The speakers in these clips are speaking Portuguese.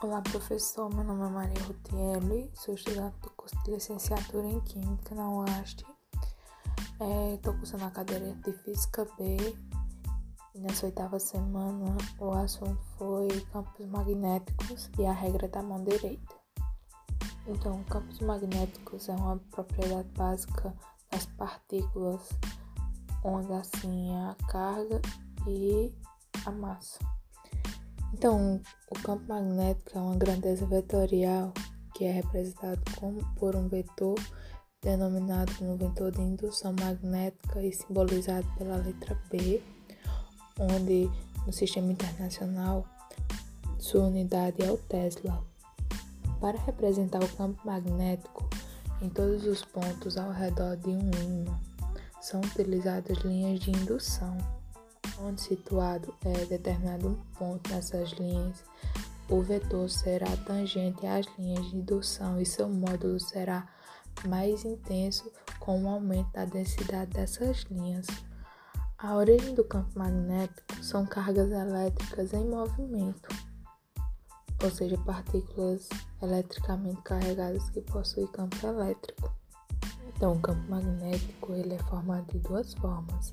Olá, professor. Meu nome é Maria Rutiele, sou estudante do curso de licenciatura em Química na UAST. Estou é, cursando a cadeira de Física B e nessa oitava semana o assunto foi campos magnéticos e a regra da mão direita. Então, campos magnéticos é uma propriedade básica das partículas, onde assim é a carga e a massa. Então, o campo magnético é uma grandeza vetorial que é representado como, por um vetor denominado como vetor de indução magnética e simbolizado pela letra B, onde no sistema internacional sua unidade é o Tesla. Para representar o campo magnético em todos os pontos ao redor de um ímã, são utilizadas linhas de indução onde situado é determinado um ponto nessas linhas, o vetor será tangente às linhas de indução e seu módulo será mais intenso com o aumento da densidade dessas linhas. A origem do campo magnético são cargas elétricas em movimento, ou seja, partículas eletricamente carregadas que possuem campo elétrico. Então, o campo magnético ele é formado de duas formas.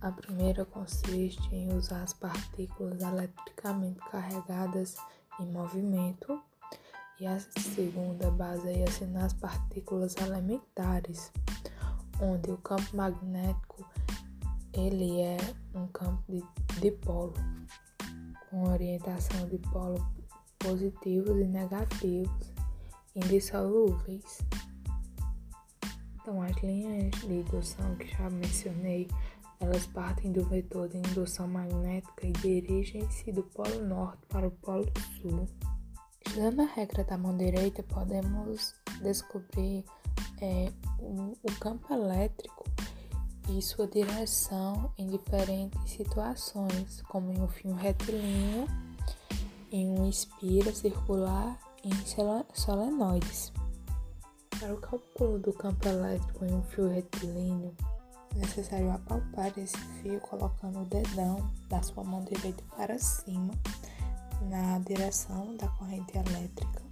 A primeira consiste em usar as partículas eletricamente carregadas em movimento e a segunda baseia-se nas partículas elementares, onde o campo magnético ele é um campo de dipolo com orientação de polo positivos e negativos indissolúveis. Então, as linhas de indução que já mencionei elas partem do vetor de indução magnética e dirigem-se do polo norte para o polo sul. Estudando a regra da mão direita, podemos descobrir é, o, o campo elétrico e sua direção em diferentes situações, como em um fio retilíneo, em um espira circular e em solenoides. Para o cálculo do campo elétrico em um fio retilíneo, é necessário apalpar esse fio colocando o dedão da sua mão direita para cima na direção da corrente elétrica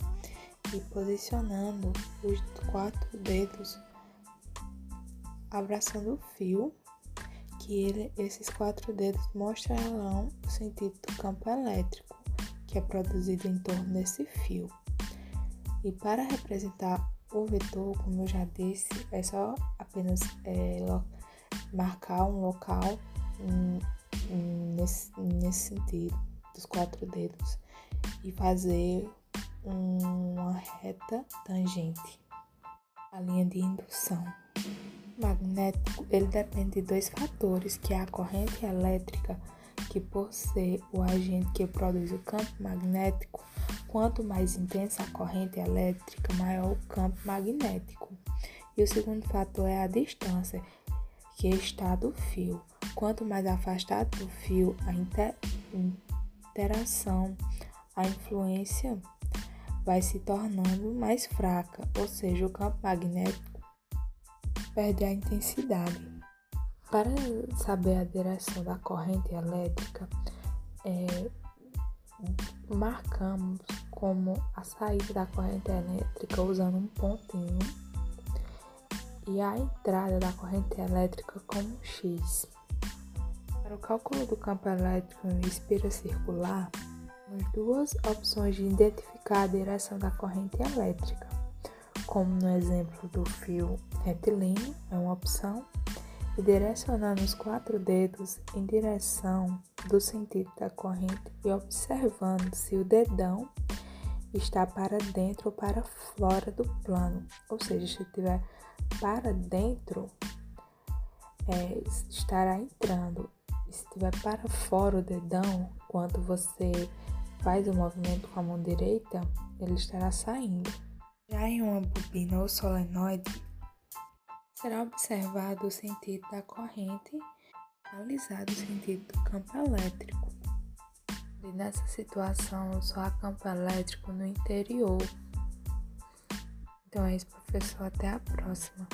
e posicionando os quatro dedos abraçando o fio, que ele, esses quatro dedos mostrarão o sentido do campo elétrico que é produzido em torno desse fio. E para representar o vetor, como eu já disse, é só apenas é, marcar um local nesse, nesse sentido, dos quatro dedos, e fazer uma reta tangente, a linha de indução. O magnético ele depende de dois fatores, que é a corrente elétrica, que por ser o agente que produz o campo magnético, quanto mais intensa a corrente elétrica, maior o campo magnético. E o segundo fator é a distância, que está do fio. Quanto mais afastado do fio a interação, a influência vai se tornando mais fraca, ou seja, o campo magnético perde a intensidade. Para saber a direção da corrente elétrica, é, marcamos como a saída da corrente elétrica usando um pontinho e a entrada da corrente elétrica como X. Para o cálculo do campo elétrico em espira circular, temos duas opções de identificar a direção da corrente elétrica, como no exemplo do fio retilíneo, é uma opção, e direcionando os quatro dedos em direção do sentido da corrente e observando se o dedão está para dentro ou para fora do plano, ou seja, se tiver para dentro, é, estará entrando. E se estiver para fora o dedão, quando você faz o movimento com a mão direita, ele estará saindo. Já em uma bobina ou solenoide, será observado o sentido da corrente, analisado o sentido do campo elétrico. E nessa situação, só há campo elétrico no interior então é isso, professor. Até a próxima.